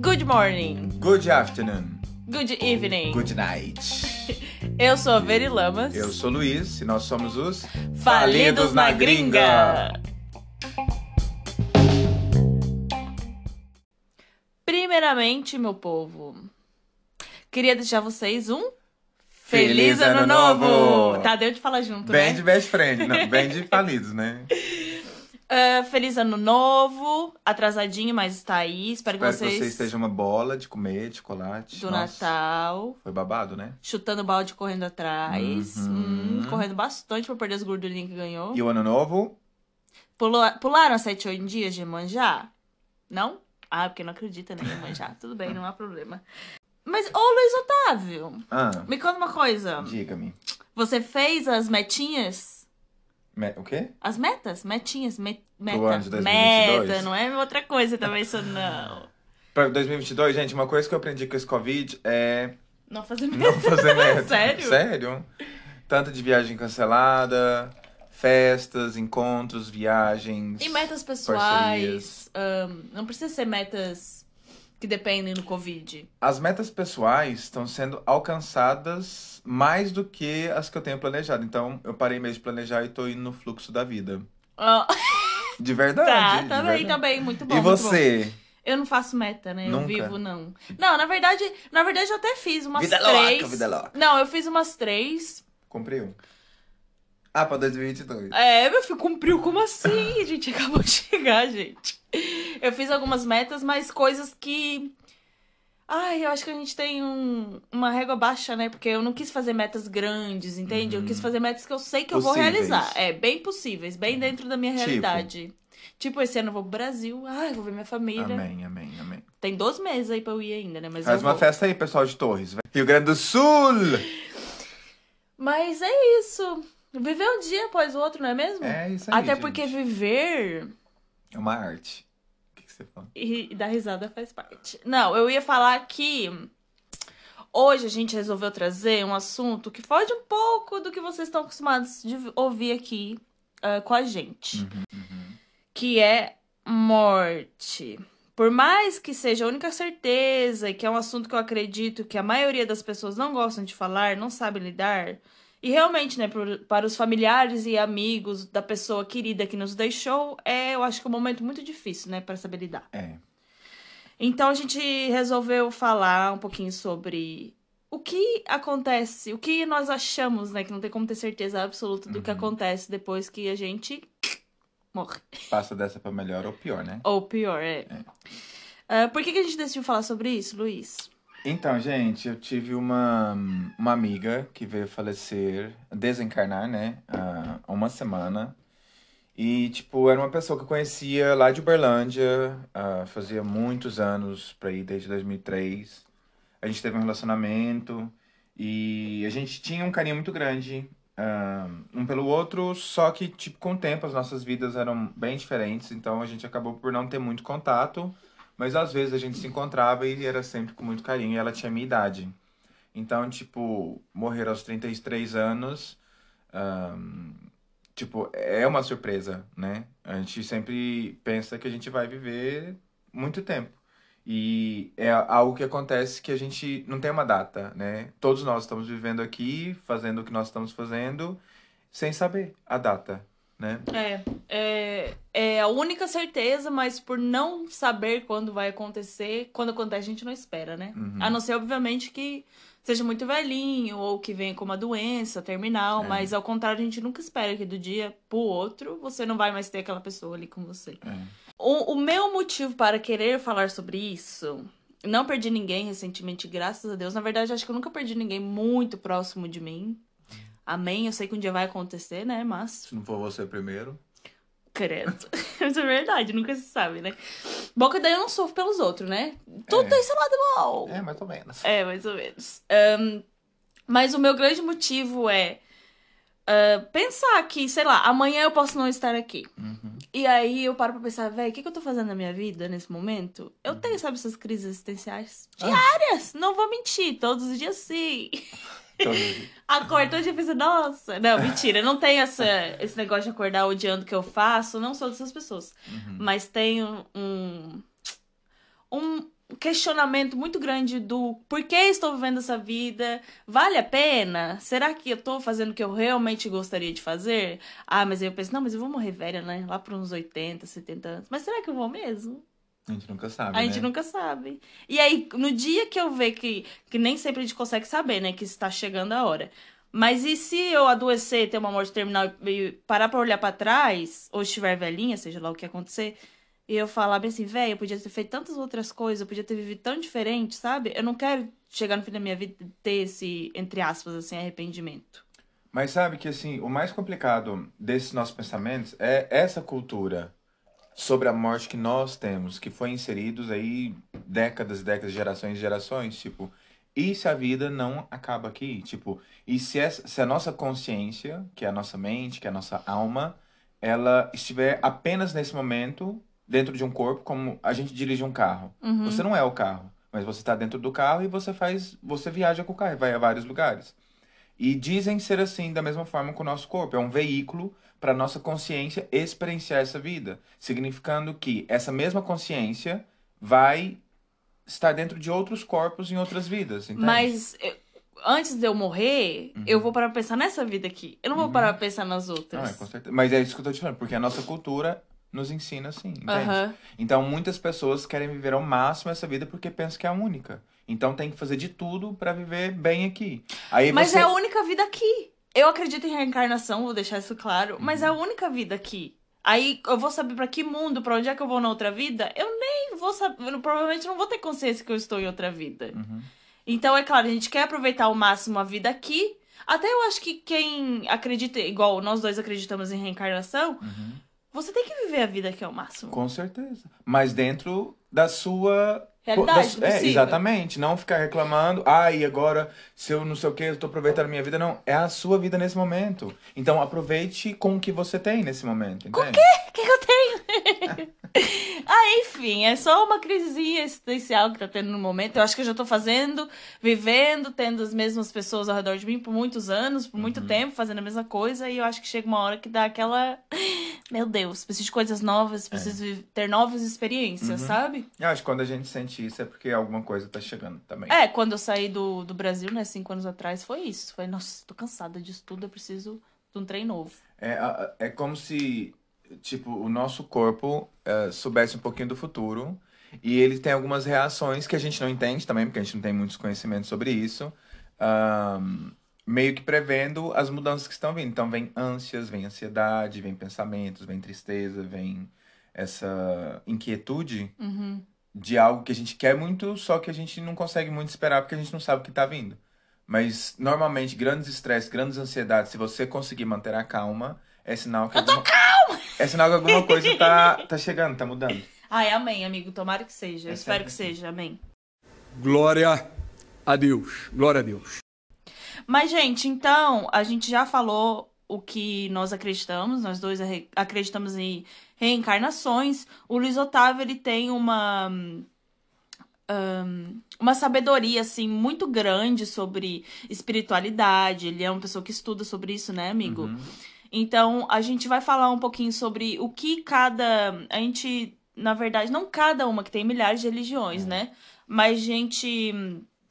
Good morning. Good afternoon. Good evening. Good night. Eu sou a Veri Lamas. Eu sou Luiz e nós somos os Falidos na Gringa. Primeiramente, meu povo, queria deixar vocês um Feliz Ano Novo! Tá, deu de falar junto, Bem né? de best friend, não, bem de falidos, né? Ah, feliz Ano Novo, atrasadinho, mas está aí. Espero, Espero que vocês, que você esteja uma bola de comer, de chocolate. do Nossa, Natal, Foi babado, né? chutando balde, correndo atrás, Uhum. hum, correndo bastante pra perder as gordurinhas que ganhou. E o ano novo? Pula- pularam 7, 8 dias de manjar? Não? Ah, porque não acredita né, em manjar. Tudo bem, não há problema. Mas, ô Luiz Otávio, Ah, me conta uma coisa. diga-me. Você fez as metinhas? Me- O quê? As metas? Metinhas? Me- meta. ano de 2022? Meta, não é outra coisa também, isso não. Pra 2022, gente, uma coisa que eu aprendi com esse Covid é Não fazer meta. não fazer meta. Sério? Sério? Tanto de viagem cancelada, festas, encontros, viagens. E metas pessoais? ahn, não precisa ser metas que dependem do Covid. As metas pessoais estão sendo alcançadas mais do que as que eu tenho planejado. Então, eu parei mesmo de planejar e tô indo no fluxo da vida. Ah, De verdade. tá, de tá bem, verdade. tá bem, muito bom. E muito bom. você? Eu não faço meta, né? Eu Nunca? vivo, não. Não, na verdade, na verdade eu até fiz umas Vida três. louca, vida louca. Não, eu fiz umas três. Comprei um. Ah, pra 2022. É, meu filho, cumpriu como assim? A gente acabou de chegar, gente. Eu fiz algumas metas, mas coisas que. Ai, eu acho que a gente tem um- uma régua baixa, né? Porque eu não quis fazer metas grandes, entende? Eu quis fazer metas que eu sei que eu vou Uhum. Possíveis. realizar. É, bem possíveis, bem dentro da minha Tipo? realidade. Tipo, esse ano eu vou pro Brasil. Ai, vou ver minha família. Amém, amém, amém. Tem 12 meses aí pra eu ir ainda, né? Mas Faz uma vou. festa aí, pessoal de Torres. Rio Grande do Sul! Mas é isso. Viver um dia após o outro, não é mesmo? É isso aí, Até gente. porque viver É uma arte. O que, você fala? e, e dar risada faz parte. Não, eu ia falar que hoje a gente resolveu trazer um assunto que foge um pouco do que vocês estão acostumados de ouvir aqui ah, com a gente. Que é morte. Por mais que seja a única certeza e que é um assunto que eu acredito que a maioria das pessoas não gostam de falar, não sabem lidar, e realmente, né, para os familiares e amigos da pessoa querida que nos deixou, é, eu acho que é um momento muito difícil, né, para saber lidar. É. Então a gente resolveu falar um pouquinho sobre o que acontece, o que nós achamos, né, que não tem como ter certeza absoluta do que acontece depois que a gente morre. Passa dessa pra melhor ou pior, né? Ou pior, é. Ah, por que, que a gente decidiu falar sobre isso, Luiz? Então, gente, eu tive uma, uma amiga que veio falecer, desencarnar, né, há uma semana. E, tipo, era uma pessoa que eu conhecia lá de Uberlândia, ah, fazia muitos anos, pra ir desde 2003. A gente teve um relacionamento e a gente tinha um carinho muito grande um pelo outro, só que, tipo, com o tempo as nossas vidas eram bem diferentes, então a gente acabou por não ter muito contato. Mas às vezes a gente se encontrava e era sempre com muito carinho. E ela tinha minha idade. Então, tipo, morrer aos 33 anos, tipo, é uma surpresa, né? A gente sempre pensa que a gente vai viver muito tempo. E é algo que acontece que a gente não tem uma data, né? Todos nós estamos vivendo aqui, fazendo o que nós estamos fazendo, sem saber a data, né? É, é, é a única certeza, mas por não saber quando vai acontecer, quando acontece a gente não espera, né? Uhum. A não ser, obviamente, que seja muito velhinho ou que venha com uma doença terminal, É. mas ao contrário, a gente nunca espera que do dia pro outro você não vai mais ter aquela pessoa ali com você. É. O, o meu motivo para querer falar sobre isso, não perdi ninguém recentemente, graças a Deus. Na verdade, acho que eu nunca perdi ninguém muito próximo de mim. Amém. Eu sei que um dia vai acontecer, né? Mas Se não for você primeiro. Credo. Isso é verdade, nunca se sabe, né? Bom que daí eu não sofro pelos outros, né? Tudo É. tem seu lado bom. É, mais ou menos. É, mais ou menos. Ahn, mas o meu grande motivo é ah, pensar que, sei lá, amanhã eu posso não estar aqui. Uhum. E aí eu paro pra pensar, velho, o que, que eu tô fazendo na minha vida nesse momento? Eu tenho, sabe, essas crises existenciais Ah. diárias. Não vou mentir, todos os dias sim. Todo dia. Acordo todo dia e penso, nossa. Não, mentira, não tenho essa, esse negócio de acordar odiando o que eu faço, não sou dessas pessoas. Uhum. Mas tenho um, um questionamento muito grande do por que estou vivendo essa vida? Vale a pena? Será que eu tô fazendo o que eu realmente gostaria de fazer? Ah, mas aí eu penso, não, mas eu vou morrer velha, né? Lá por uns 80, 70 anos. Mas será que eu vou mesmo? A gente nunca sabe, A gente né? nunca sabe. E aí, no dia que eu ver que, que nem sempre a gente consegue saber, né? Que está chegando a hora. Mas e se eu adoecer, ter uma morte terminal e parar pra olhar pra trás, ou estiver velhinha, seja lá o que acontecer, e eu falar bem assim, velho, eu podia ter feito tantas outras coisas, eu podia ter vivido tão diferente, sabe? Eu não quero chegar no fim da minha vida e ter esse, entre aspas, assim, arrependimento. Mas sabe que assim, o mais complicado desses nossos pensamentos é essa cultura sobre a morte que nós temos, que foi inseridos aí décadas, décadas, gerações e gerações, tipo, e se a vida não acaba aqui? Tipo, e se, essa, se a nossa consciência, que é a nossa mente, que é a nossa alma, ela estiver apenas nesse momento dentro de um corpo, como a gente dirige um carro. Uhum. Você não é o carro, mas você está dentro do carro e você faz, você viaja com o carro, e vai a vários lugares. E dizem ser assim da mesma forma com o nosso corpo, é um veículo para nossa consciência experienciar essa vida, significando que essa mesma consciência vai estar dentro de outros corpos em outras vidas, entende? Mas eu- antes de eu morrer, eu vou parar pra pensar nessa vida aqui. Eu não vou Uhum. parar pra pensar nas Não, outras. é, com certeza. Mas é isso que eu tô te falando, porque a nossa cultura nos ensina assim, entende? Aham. Então, muitas pessoas querem viver ao máximo essa vida porque pensam que é a única. Então, tem que fazer de tudo pra viver bem aqui. Aí Mas você... é a única vida aqui. Eu acredito em reencarnação, vou deixar isso claro, mas é a única vida aqui. Aí eu vou saber pra que mundo, pra onde é que eu vou na outra vida? Eu nem vou saber, provavelmente não vou ter consciência que eu estou em outra vida. Uhum. Então, é claro, a gente quer aproveitar ao máximo a vida aqui. Até eu acho que quem acredita, igual nós dois acreditamos em reencarnação, Uhum. você tem que viver a vida aqui ao máximo. Com certeza. Mas dentro da sua. Realidade da- É, exatamente. Não ficar reclamando, ah, e agora, se eu não sei o que, eu tô aproveitando a minha vida. Não, é a sua vida nesse momento. Então aproveite com o que você tem nesse momento, entende? O que, que eu tenho? ah, enfim, é só uma crisezinha existencial que tá tendo no momento. Eu acho que eu já tô fazendo, vivendo, tendo as mesmas pessoas ao redor de mim por muitos anos, por muito tempo, fazendo a mesma coisa. E eu acho que chega uma hora que dá aquela. Meu Deus, preciso de coisas novas, preciso vi- ter novas experiências, Uhum. sabe? Eu acho que quando a gente sente isso é porque alguma coisa tá chegando também. É, quando eu saí do, do Brasil, né, cinco anos atrás, foi isso. Foi, nossa, tô cansada disso tudo, eu preciso de um trem novo. É, é como se, tipo, o nosso corpo é, soubesse um pouquinho do futuro e ele tem algumas reações que a gente não entende também, porque a gente não tem muitos conhecimentos sobre isso, ahn, meio que prevendo as mudanças que estão vindo. Então, vem ânsias, vem ansiedade, vem pensamentos, vem tristeza, vem essa inquietude Uhum. De algo que a gente quer muito, só que a gente não consegue muito esperar porque a gente não sabe o que tá vindo. Mas normalmente grandes estresses, grandes ansiedades, se você conseguir manter a calma, é sinal que alguma... É sinal que alguma coisa tá, tá chegando, tá mudando. Ai, amém, amigo. Tomara que seja. Eu É espero sempre que seja. Amém. Glória a Deus. Glória a Deus. Mas, gente, então, a gente já falou o que nós acreditamos, nós dois acreditamos em reencarnações. O Luiz Otávio, ele tem uma. hum, uma sabedoria, assim, muito grande sobre espiritualidade. Ele é uma pessoa que estuda sobre isso, né, amigo? Uhum. Então, a gente vai falar um pouquinho sobre o que cada. A gente, na verdade, não cada uma, que tem milhares de religiões, né? Mas a gente.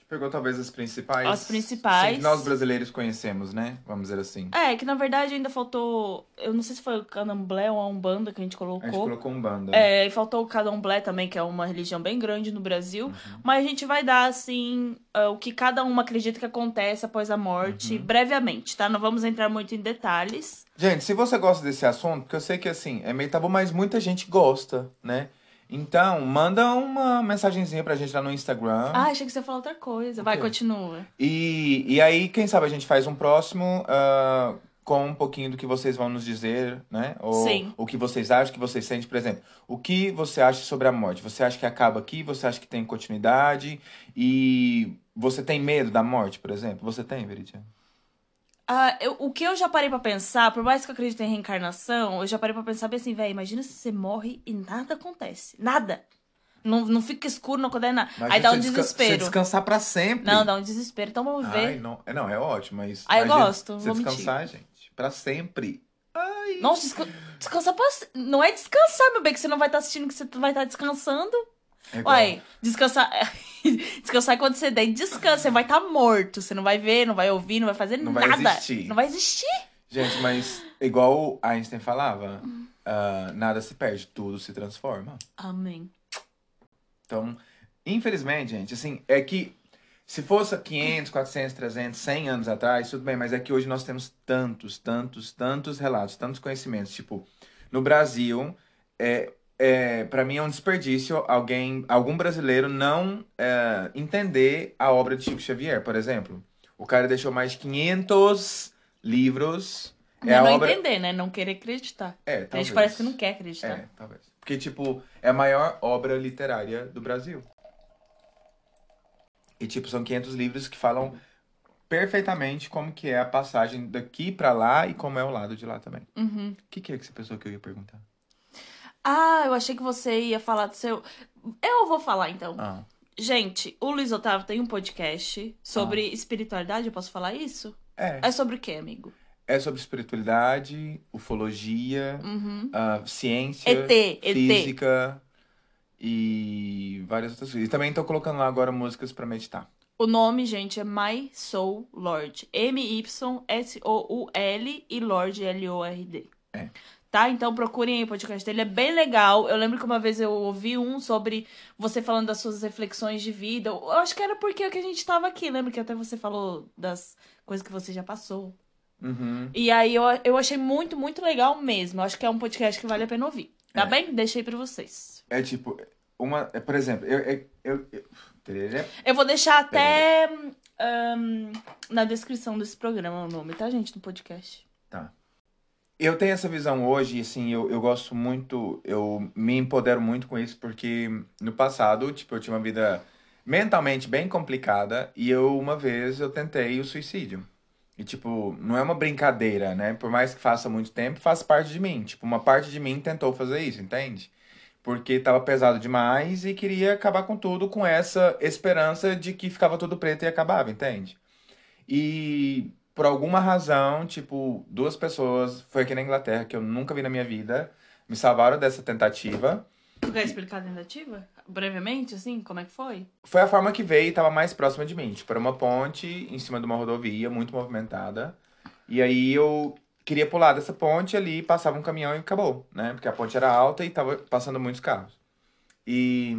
Pegou talvez as principais. As principais. Sim, que nós brasileiros conhecemos, né? Vamos dizer assim. É, que na verdade ainda faltou. Eu não sei se foi o candomblé ou a Umbanda que a gente A colocou. gente colocou um banda. É, e faltou o candomblé também, que é uma religião bem grande no Brasil. Mas a gente vai dar, assim, ah, o que cada uma acredita que acontece após a morte, brevemente, tá? Não vamos entrar muito em detalhes. Gente, se você gosta desse assunto, porque eu sei que assim, é meio tabu, mas muita gente gosta, né? Então, manda uma mensagenzinha pra gente lá no Instagram. Ah, achei que você ia falar outra coisa. Vai, continua. E, e aí, quem sabe a gente faz um próximo ah, com um pouquinho do que vocês vão nos dizer, né? Ou Sim. o que vocês acham, o que vocês sentem, por exemplo. O que você acha sobre a morte? Você acha que acaba aqui? Você acha que tem continuidade? E você tem medo da morte, por exemplo? Você tem, Veridiana? Ah, eu- o que eu já parei pra pensar, por mais que eu acredite em reencarnação, eu já parei pra pensar bem assim, velho, imagina se você morre e nada acontece. Nada. Não, não fica escuro, não acontece nada. Mas Aí dá um desca- desespero. Você descansar pra sempre. Não, dá um desespero. Então vamos ver. Ai, não, é, não, é ótimo, mas. Ah, eu imagina gosto, Você vou mentir. descansar, gente, pra sempre. Ai. Nossa, desca- descansar pra... Não é descansar, meu bem, que você não vai estar assistindo, que você vai estar descansando. É. Uai, descansar. descansar é quando você der descansa, você vai estar morto. Você não vai ver, não vai ouvir, não vai fazer Não vai nada. existir. Não vai existir. Gente, mas igual Einstein falava, ah, nada se perde, tudo se transforma. Amém. Então, infelizmente, gente, assim, é que se fosse há 500, 400, 300, 100 anos atrás, tudo bem, mas é que hoje nós temos tantos, tantos, tantos relatos, tantos conhecimentos. Tipo, no Brasil, é, é, para mim é um desperdício alguém, algum brasileiro não é, entender a obra de Chico Xavier, por exemplo. O cara deixou mais de 500 livros. Não, É a não obra. entender, né? Não querer acreditar. É, A gente talvez. parece que não quer acreditar. É, talvez. Porque, tipo, é a maior obra literária do Brasil. E, tipo, são 500 livros que falam perfeitamente como que é a passagem daqui pra lá e como é o lado de lá também. Uhum. O que, que é que você pensou que eu ia perguntar? Ah, eu achei que você ia falar do seu. Eu vou falar então. Ah, Gente, o Luiz Otávio tem um podcast sobre espiritualidade, eu posso falar isso? é. É sobre o quê, amigo? É sobre espiritualidade, ufologia, Uhum. ah, ciência, ET, ET. física e várias outras coisas. E também tô colocando lá agora músicas pra meditar. O nome, gente, é My Soul Lord. M-Y-S-O-U-L e Lord L-O-R-D. É. Tá? Então procurem aí o podcast dele, é bem legal. Eu lembro que uma vez eu ouvi um sobre você falando das suas reflexões de vida. Eu acho que era porque a gente tava aqui. Lembra que até você falou das coisas que você já passou. Uhum. E aí eu, eu achei muito, muito legal mesmo. Eu acho que é um podcast que vale a pena ouvir. Tá É. bem? Deixei pra vocês. É tipo, uma. é, Por exemplo, eu. eu, eu, eu tereré. Eu vou deixar até ahn, na descrição desse programa o nome, tá, gente? Do podcast. Tá. Eu tenho essa visão hoje, assim, eu, eu gosto muito, eu me empodero muito com isso, porque no passado, tipo, eu tinha uma vida mentalmente bem complicada, e eu, uma vez, eu tentei o suicídio. E, tipo, não é uma brincadeira, né? Por mais que faça muito tempo, faz parte de mim. Tipo, uma parte de mim tentou fazer isso, entende? Porque tava pesado demais e queria acabar com tudo com essa esperança de que ficava tudo preto e acabava, entende? E por alguma razão, tipo, duas pessoas, foi aqui na Inglaterra, que eu nunca vi na minha vida, me salvaram dessa tentativa. Tu quer explicar a tentativa? Brevemente, assim, como é que foi? Foi a forma que veio e tava mais próxima de mim. Tipo, era uma ponte em cima de uma rodovia muito movimentada. E aí eu queria pular dessa ponte ali, passava um caminhão e acabou, né? Porque a ponte era alta e tava passando muitos carros. E,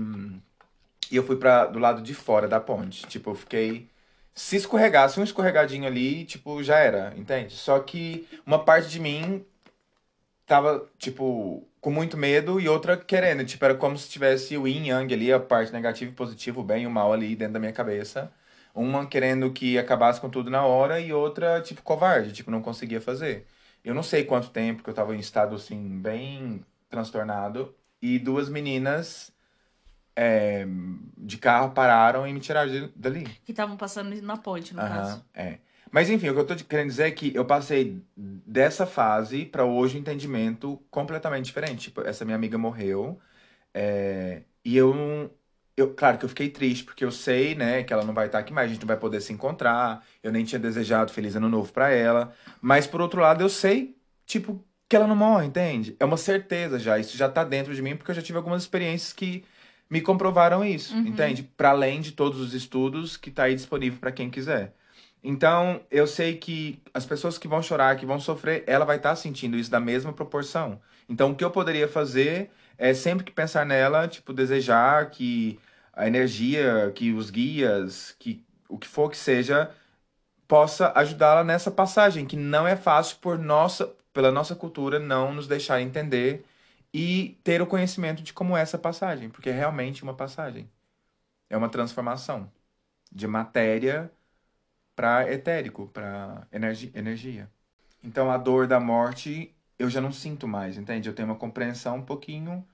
e eu fui para do lado de fora da ponte. Tipo, eu fiquei. Se escorregasse um escorregadinho ali, tipo, já era, entende? Só que uma parte de mim tava, tipo, com muito medo e outra querendo. Tipo, era como se tivesse o yin yang ali, a parte negativa e positiva, o bem e o mal ali dentro da minha cabeça. Uma querendo que acabasse com tudo na hora e outra, tipo, covarde, tipo, não conseguia fazer. Eu não sei quanto tempo que eu tava em estado, assim, bem transtornado. E duas meninas é, de carro pararam e me tiraram de- dali. Que estavam passando na ponte, no Aham, caso. é. Mas enfim, o que eu tô querendo dizer é que eu passei dessa fase pra hoje um entendimento completamente diferente. Tipo, essa minha amiga morreu é, e eu não. Eu, claro que eu fiquei triste, porque eu sei, né, que ela não vai estar aqui mais, a gente não vai poder se encontrar. Eu nem tinha desejado feliz ano novo pra ela. Mas por outro lado, eu sei, tipo, que ela não morre, entende? É uma certeza já. Isso já tá dentro de mim, porque eu já tive algumas experiências que me comprovaram isso, Uhum. entende? Para além de todos os estudos que tá aí disponível pra quem quiser. Então, eu sei que as pessoas que vão chorar, que vão sofrer, ela vai estar sentindo isso da mesma proporção. Então, o que eu poderia fazer é sempre que pensar nela, tipo, desejar que a energia, que os guias, que o que for que seja, possa ajudá-la nessa passagem, que não é fácil por nossa, pela nossa cultura não nos deixar entender e ter o conhecimento de como é essa passagem, porque é realmente uma passagem. É uma transformação de matéria para etérico, para energi energia. Então a dor da morte eu já não sinto mais, entende? Eu tenho uma compreensão um pouquinho.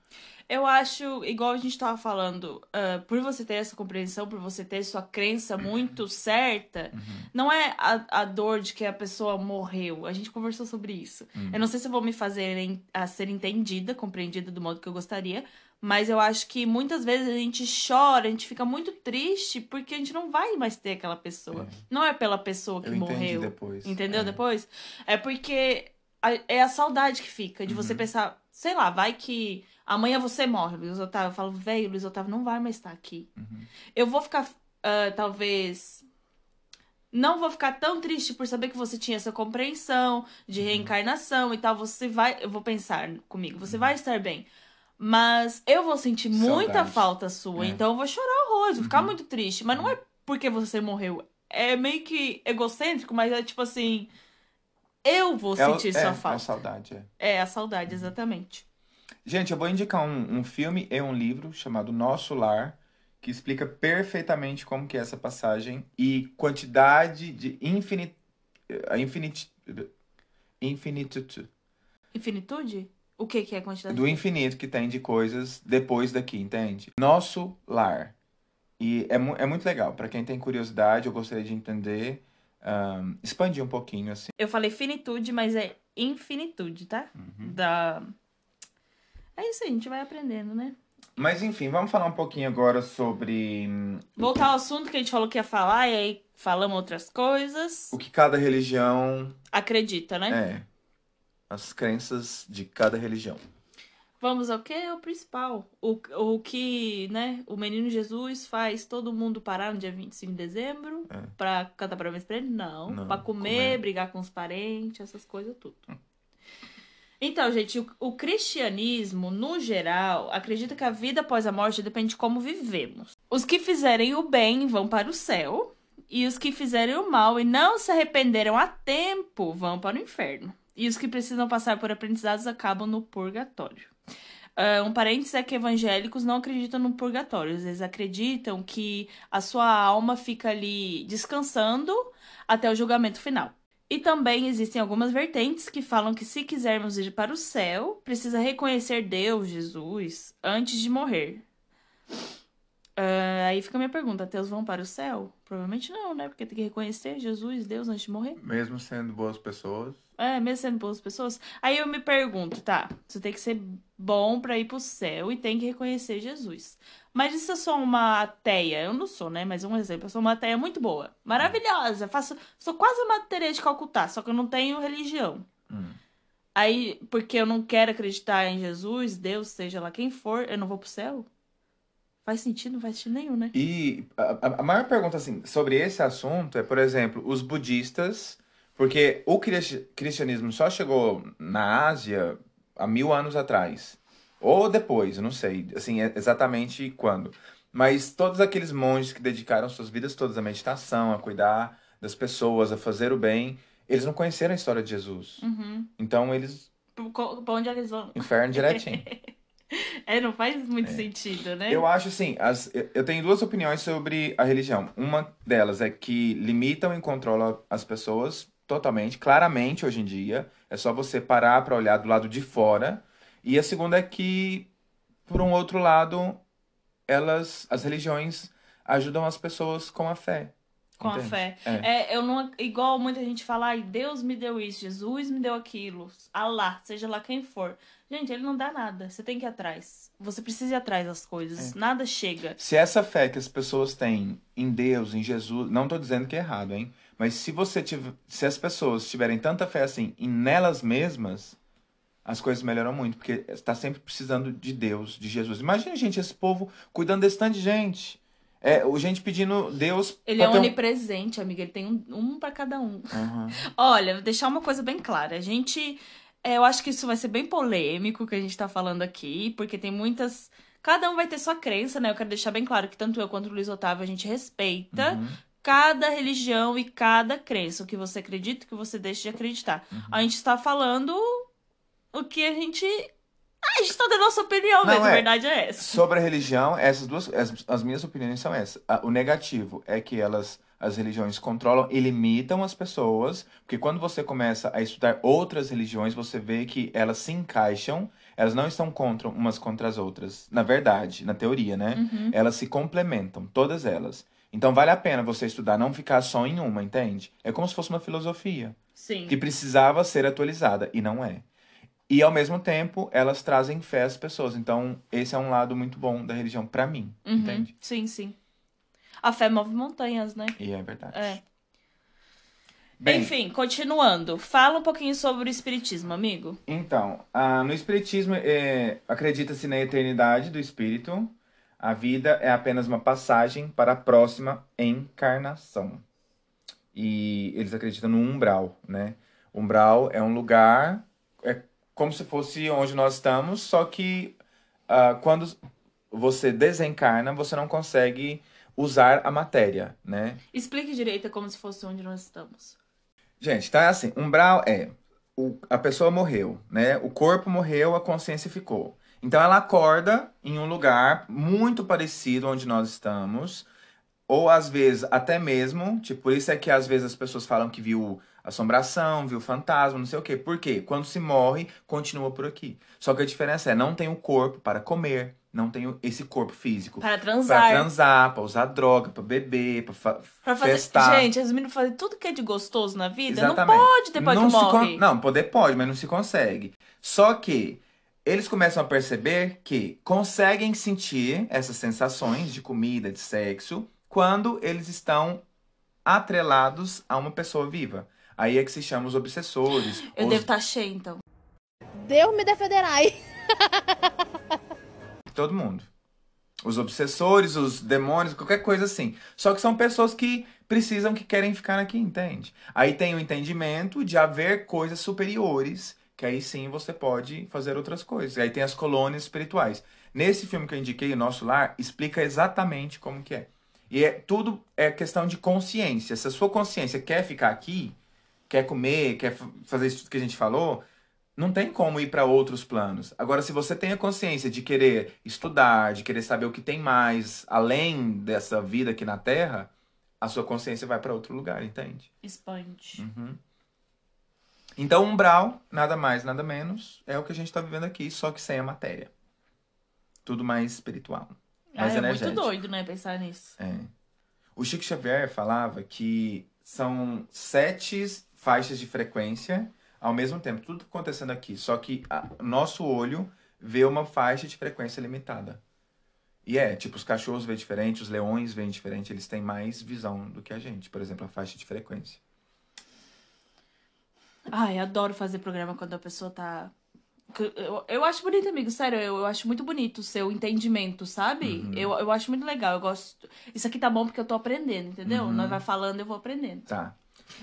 Eu acho, igual a gente tava falando, ah, por você ter essa compreensão, por você ter sua crença muito certa, não é a, a dor de que a pessoa morreu. A gente conversou sobre isso. Eu não sei se eu vou me fazer en- a ser entendida, compreendida do modo que eu gostaria, Mas eu acho que muitas vezes a gente chora, a gente fica muito triste porque a gente não vai mais ter aquela pessoa. Não é pela pessoa que Eu morreu. depois. Entendeu É. depois? É porque a- é a saudade que fica de Uhum. você pensar, sei lá, vai que amanhã você morre, Luiz Otávio. Eu falo, velho, Luiz Otávio não vai mais estar aqui. Uhum. Eu vou ficar, ah, talvez. Não vou ficar tão triste por saber que você tinha essa compreensão de Uhum. reencarnação e tal. Você vai. Eu vou pensar comigo, você vai estar bem. Mas eu vou sentir muita Saudade. falta sua. É. Então eu vou chorar horrores, vou ficar Uhum. muito triste. Mas não é porque você morreu. É meio que egocêntrico, mas é tipo assim. Eu vou É sentir é, sua É a falta. saudade, é. É a saudade, exatamente. Gente, eu vou indicar um, um filme e um livro chamado Nosso Lar, que explica perfeitamente como que é essa passagem e quantidade de infinit... a infinit... infinitude Infinitude? O que, que é a quantidade? do infinito que tem de coisas depois daqui, entende? Nosso Lar. E é, mu- é muito legal. Pra quem tem curiosidade, eu gostaria de entender, ahn, expandir um pouquinho, assim. Eu falei finitude, mas é infinitude, tá? Uhum. Da. É isso aí, a gente vai aprendendo, né? Mas enfim, vamos falar um pouquinho agora sobre hum, Voltar ao assunto que a gente falou que ia falar, e aí falamos outras coisas. o que cada religião Acredita, né? É. As crenças de cada religião. Vamos ao que? É o principal. O, o que, né, o menino Jesus faz todo mundo parar no dia 25 de dezembro É. pra cantar parabéns pra ele? Não. Não, pra comer, comer. brigar com os parentes, essas coisas tudo. Então, gente, o, o cristianismo, no geral, acredita que a vida após a morte depende de como vivemos. Os que fizerem o bem vão para o céu, e os que fizerem o mal e não se arrependeram a tempo vão para o inferno. E os que precisam passar por aprendizados acabam no purgatório. Ah, um parênteses é que evangélicos não acreditam no purgatório. Eles acreditam que a sua alma fica ali descansando até o julgamento final. E também existem algumas vertentes que falam que se quisermos ir para o céu, precisa reconhecer Deus, Jesus, antes de morrer. Ah, aí fica a minha pergunta: ateus vão para o céu? Provavelmente não, né? Porque tem que reconhecer Jesus, Deus, antes de morrer. Mesmo sendo boas pessoas. É, mesmo sendo boas pessoas. Aí eu me pergunto, tá, você tem que ser bom pra ir pro céu e tem que reconhecer Jesus. Mas e se eu sou uma ateia? Eu não sou, né? Mas um exemplo, eu sou uma ateia muito boa, maravilhosa, faço, sou quase uma Teresa de Calcutá, só que eu não tenho religião. Hum. Aí, porque eu não quero acreditar em Jesus, Deus, seja lá quem for, eu não vou pro céu? Faz sentido? Não faz sentido nenhum, né? E a, a- maior pergunta, assim, sobre esse assunto é, por exemplo, os budistas, porque o cristi- cristianismo só chegou na Ásia há mil anos atrás. Ou depois, não sei, assim, é- exatamente quando. Mas todos aqueles monges que dedicaram suas vidas todas à meditação, a cuidar das pessoas, a fazer o bem, eles não conheceram a história de Jesus. Uhum. Então eles, Pra onde é eles vão? inferno direitinho. É, não faz muito sentido, né? Eu acho assim, as, eu- eu tenho duas opiniões sobre a religião. Uma delas é que limitam e controlam as pessoas totalmente, claramente hoje em dia. É só você parar para olhar do lado de fora. E a segunda é que, por um outro lado, elas, as religiões ajudam as pessoas com a fé. Com a fé. É. É, eu não. Igual muita gente fala, ai, Deus me deu isso, Jesus me deu aquilo, Allah, seja lá quem for. Gente, ele não dá nada. Você tem que ir atrás. Você precisa ir atrás das coisas. É. Nada chega. Se essa fé que as pessoas têm em Deus, em Jesus, não tô dizendo que é errado, hein? Mas se você tiver, se as pessoas tiverem tanta fé assim em nelas mesmas, as coisas melhoram muito, porque está sempre precisando de Deus, de Jesus. Imagina, gente, esse povo cuidando desse tanto de gente. É, o gente pedindo Deus Ele é ter um- onipresente, amiga. Ele tem um, um para cada um. Aham. Olha, vou deixar uma coisa bem clara. A gente. é, eu acho que isso vai ser bem polêmico que a gente tá falando aqui, porque tem muitas. Cada um vai ter sua crença, né? Eu quero deixar bem claro que tanto eu quanto o Luiz Otávio a gente respeita Uhum. cada religião e cada crença. O que você acredita, o que você deixa de acreditar. Uhum. A gente tá falando o que a gente. Ah, a gente tá dando a nossa opinião mesmo, a é. verdade é essa. Sobre a religião, essas duas, as, as minhas opiniões são essas. O negativo é que elas, as religiões controlam e limitam as pessoas, porque quando você começa a estudar outras religiões, você vê que elas se encaixam, elas não estão contra umas contra as outras. Na verdade, na teoria, né? Uhum. Elas se complementam, todas elas. Então vale a pena você estudar, não ficar só em uma, entende? É como se fosse uma filosofia Sim. que precisava ser atualizada e não é. E ao mesmo tempo, elas trazem fé às pessoas. Então, esse é um lado muito bom da religião pra mim, Uhum. entende? Sim, sim. A fé move montanhas, né? E é verdade. É. Bem, Enfim, continuando. Fala um pouquinho sobre o espiritismo, amigo. Então, ah, no Espiritismo, é, acredita-se na eternidade do espírito. A vida é apenas uma passagem para a próxima encarnação. E eles acreditam no umbral, né? Umbral é um lugar, é como se fosse onde nós estamos, só que ah, quando você desencarna, você não consegue usar a matéria, né? Explique direito como se fosse onde nós estamos. Gente, tá assim, umbral é o- a pessoa morreu, né? O corpo morreu, a consciência ficou. Então ela acorda em um lugar muito parecido onde nós estamos, ou às vezes até mesmo, tipo, por isso é que às vezes as pessoas falam que viu assombração, viu fantasma, não sei o quê. Por quê? Quando se morre, continua por aqui. Só que a diferença é, não tem o corpo para comer, não tem esse corpo físico. Para transar. transar, pra usar droga, pra beber, pra, fa Pra fazer... festar. Gente, as meninas fazem tudo que é de gostoso na vida. Exatamente. Não pode depois Não que morre. con- Não, poder pode, mas não se consegue. Só que eles começam a perceber que conseguem sentir essas sensações de comida, de sexo, quando eles estão atrelados a uma pessoa viva. Aí é que se chama os obsessores. Eu os- devo estar cheia, então. Deus me defenderai. Todo mundo. Os obsessores, os demônios, qualquer coisa assim. Só que são pessoas que precisam, que querem ficar aqui, entende? Aí tem o entendimento de haver coisas superiores, que aí sim você pode fazer outras coisas. Aí tem as colônias espirituais. Nesse filme que eu indiquei, O Nosso Lar, explica exatamente como que é. E é, tudo é questão de consciência. Se a sua consciência quer ficar aqui, quer comer, quer fa- fazer isso tudo que a gente falou, não tem como ir para outros planos. Agora, se você tem a consciência de querer estudar, de querer saber o que tem mais além dessa vida aqui na Terra, a sua consciência vai para outro lugar, entende? Expande. Uhum. Então, umbral, nada mais, nada menos, é o que a gente está vivendo aqui, só que sem a matéria. Tudo mais espiritual. Ah, Mais é muito energético. doido, né, pensar nisso. É. O Chico Xavier falava que são sete faixas de frequência ao mesmo tempo, tudo acontecendo aqui, só que a- nosso olho vê uma faixa de frequência limitada. E é, tipo, os cachorros veem diferente, os leões veem diferente, eles têm mais visão do que a gente, por exemplo, a faixa de frequência. Ai, adoro fazer programa quando a pessoa tá. Eu, eu acho bonito, amigo, sério, eu, eu acho muito bonito o seu entendimento, sabe? Uhum. Eu, eu acho muito legal, eu gosto. Isso aqui tá bom porque eu tô aprendendo, entendeu? Uhum. Nós vai falando, eu vou aprendendo. Tá.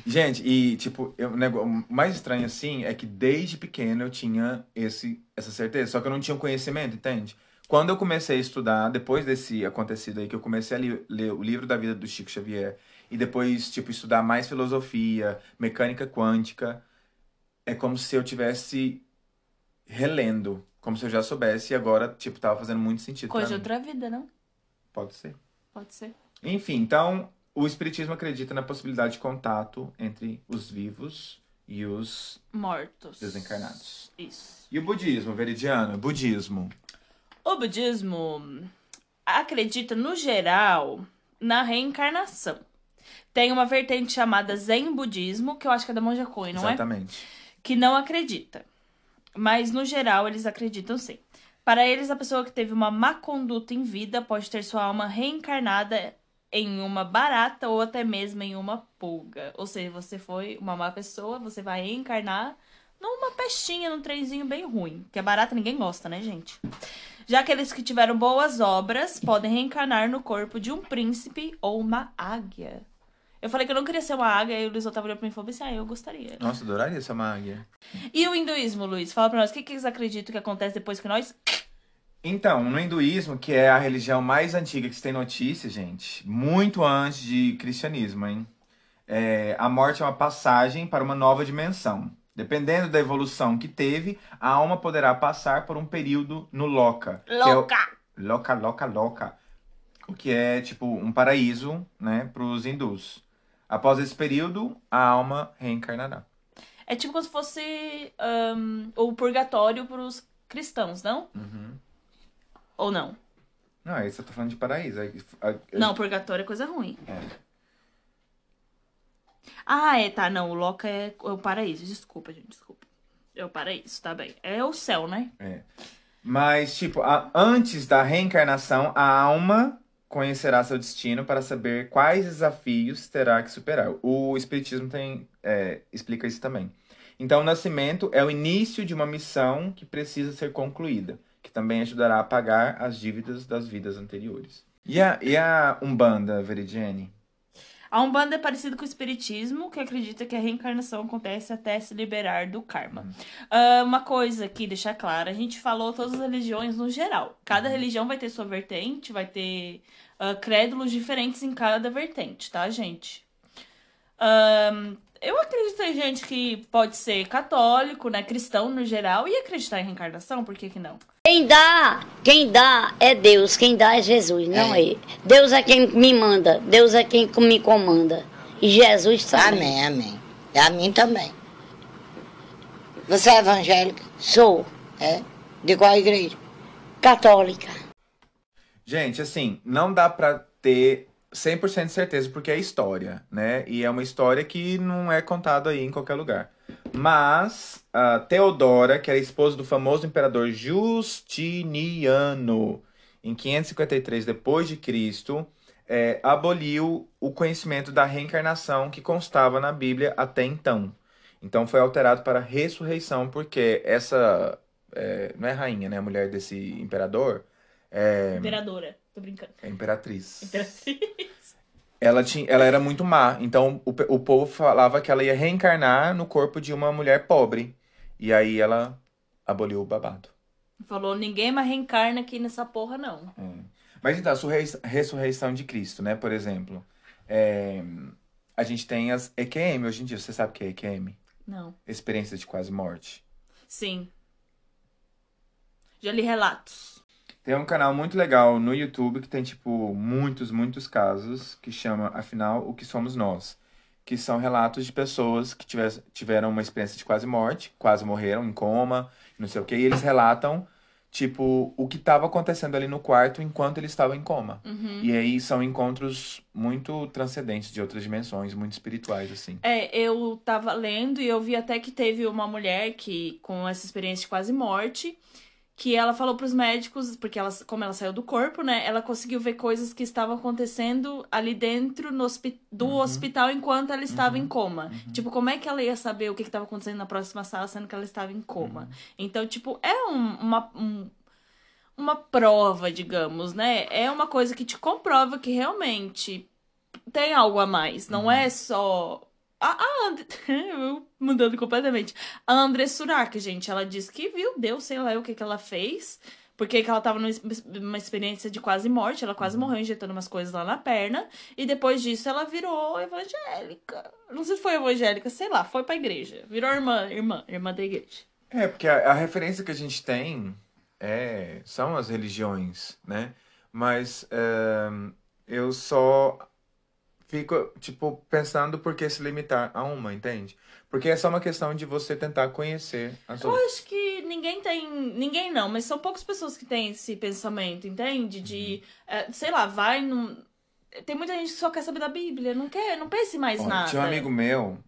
Gente, e tipo, eu, o mais estranho assim é que desde pequeno eu tinha esse, essa certeza, só que eu não tinha o conhecimento, entende? Quando eu comecei a estudar, depois desse acontecido aí, que eu comecei a li- ler o livro da vida do Chico Xavier, e depois, tipo, estudar mais filosofia, mecânica quântica, é como se eu tivesse relendo, como se eu já soubesse e agora, tipo, tava fazendo muito sentido Coisa outra vida, não? Pode ser. Pode ser. Enfim, então, o Espiritismo acredita na possibilidade de contato entre os vivos e os Mortos. desencarnados. Isso. E o budismo, veridiano? Budismo. O budismo acredita, no geral, na reencarnação. Tem uma vertente chamada Zen Budismo, que eu acho que é da Monja Coen, não é? Exatamente. que não acredita. Mas, no geral, eles acreditam sim. Para eles, a pessoa que teve uma má conduta em vida pode ter sua alma reencarnada em uma barata ou até mesmo em uma pulga. Ou seja, você foi uma má pessoa, você vai reencarnar numa pestinha, num trenzinho bem ruim. Que a barata ninguém gosta, né, gente? Já aqueles que tiveram boas obras podem reencarnar no corpo de um príncipe ou uma águia. Eu falei que eu não queria ser uma águia, e o Luiz Otávio olhou pra mim e falou assim: ah, eu gostaria. Nossa, adoraria ser uma águia. E o hinduísmo, Luiz? Fala pra nós, o que, que eles acreditam que acontece depois que nós. Então, no hinduísmo, que é a religião mais antiga que se tem notícia, gente, muito antes de cristianismo, hein? É, a morte é uma passagem para uma nova dimensão. Dependendo da evolução que teve, a alma poderá passar por um período no Loka. que é o- loca, loca. O que é tipo um paraíso, né, para os hindus. Após esse período, a alma reencarnará. É tipo como se fosse ahn, o purgatório pros cristãos, não? Uhum. Ou não? Não, esse eu tô falando de paraíso. Aí, a- Não, purgatório é coisa ruim. É. Ah, é, tá, não. O Loca é o paraíso. Desculpa, gente, desculpa. Eu paraíso, tá bem. É o céu, né? Mas, tipo, a- antes da reencarnação, a alma conhecerá seu destino para saber quais desafios terá que superar. O Espiritismo tem, é, explica isso também. Então, o nascimento é o início de uma missão que precisa ser concluída, que também ajudará a pagar as dívidas das vidas anteriores. E a, e a Umbanda, Veridiane? A Umbanda é parecido com o Espiritismo, que acredita que a reencarnação acontece até se liberar do karma. Ah, uma coisa aqui, deixar claro, a gente falou todas as religiões no geral. Cada religião vai ter sua vertente, vai ter ah, crédulos diferentes em cada vertente, tá, gente? Ahn, eu acredito em gente que pode ser católico, né, cristão no geral, e acreditar em reencarnação, por que que não? Quem dá, quem dá é Deus, quem dá é Jesus, não é. Deus é quem me manda, Deus é quem me comanda. E Jesus também. Amém, amém. E a mim também. Você é evangélica? Sou É? De qual igreja? católica. Gente, assim, não dá pra ter 100% de certeza porque é história, né? E é uma história que não é contada aí em qualquer lugar. Mas a Teodora, que era esposa do famoso imperador Justiniano, em 553 depois de Cristo, é, aboliu o conhecimento da reencarnação que constava na Bíblia até então. Então foi alterado para ressurreição, porque essa é, não é rainha, né? A mulher desse imperador é, Imperadora. Tô brincando. é imperatriz. Imperatriz. Ela, tinha, ela era muito má. Então o, o povo falava que ela ia reencarnar no corpo de uma mulher pobre. E aí ela aboliu o babado. Falou, ninguém mais reencarna aqui nessa porra, não. Mas então, a surrei- ressurreição de Cristo, né? Por exemplo, é, a gente tem as EQM hoje em dia. Você sabe o que é EQM? Não. Experiência de quase morte. Sim. Já li relatos. Tem um canal muito legal no YouTube que tem, tipo, muitos, muitos casos que chama, afinal, O que Somos Nós. Que são relatos de pessoas que tiver- tiveram uma experiência de quase morte, quase morreram em coma, não sei o quê, e eles relatam, tipo, o que estava acontecendo ali no quarto enquanto eles estavam em coma. E aí são encontros muito transcendentes de outras dimensões, muito espirituais, assim. É, eu tava lendo e eu vi até que teve uma mulher que, com essa experiência de quase morte, que ela falou pros médicos, porque ela, como ela saiu do corpo, né, ela conseguiu ver coisas que estavam acontecendo ali dentro no hospi- do hospital enquanto ela estava em coma. Tipo, como é que ela ia saber o que estava acontecendo na próxima sala, sendo que ela estava em coma? Então, tipo, é um- uma, um- uma prova, digamos, né? É uma coisa que te comprova que realmente tem algo a mais. Não é só. A, a And... eu mudando completamente. A André Surak, gente, ela disse que viu Deus, sei lá o que, que ela fez. Porque que ela tava numa ex- numa experiência de quase morte, ela quase morreu injetando umas coisas lá na perna. E depois disso ela virou evangélica. Não sei se foi evangélica, sei lá, foi pra igreja. Virou irmã, irmã, irmã da igreja. É, porque a, a referência que a gente tem é, são as religiões, né? Mas é, eu só fico, tipo, pensando por que se limitar a uma, entende? Porque é só uma questão de você tentar conhecer as Eu outras. acho que ninguém tem. Ninguém não, mas são poucas pessoas que têm esse pensamento, entende? De, Uhum. eh, sei lá, vai num. Tem muita gente que só quer saber da Bíblia, não quer, não pense mais Olha, nada. tinha um amigo meu,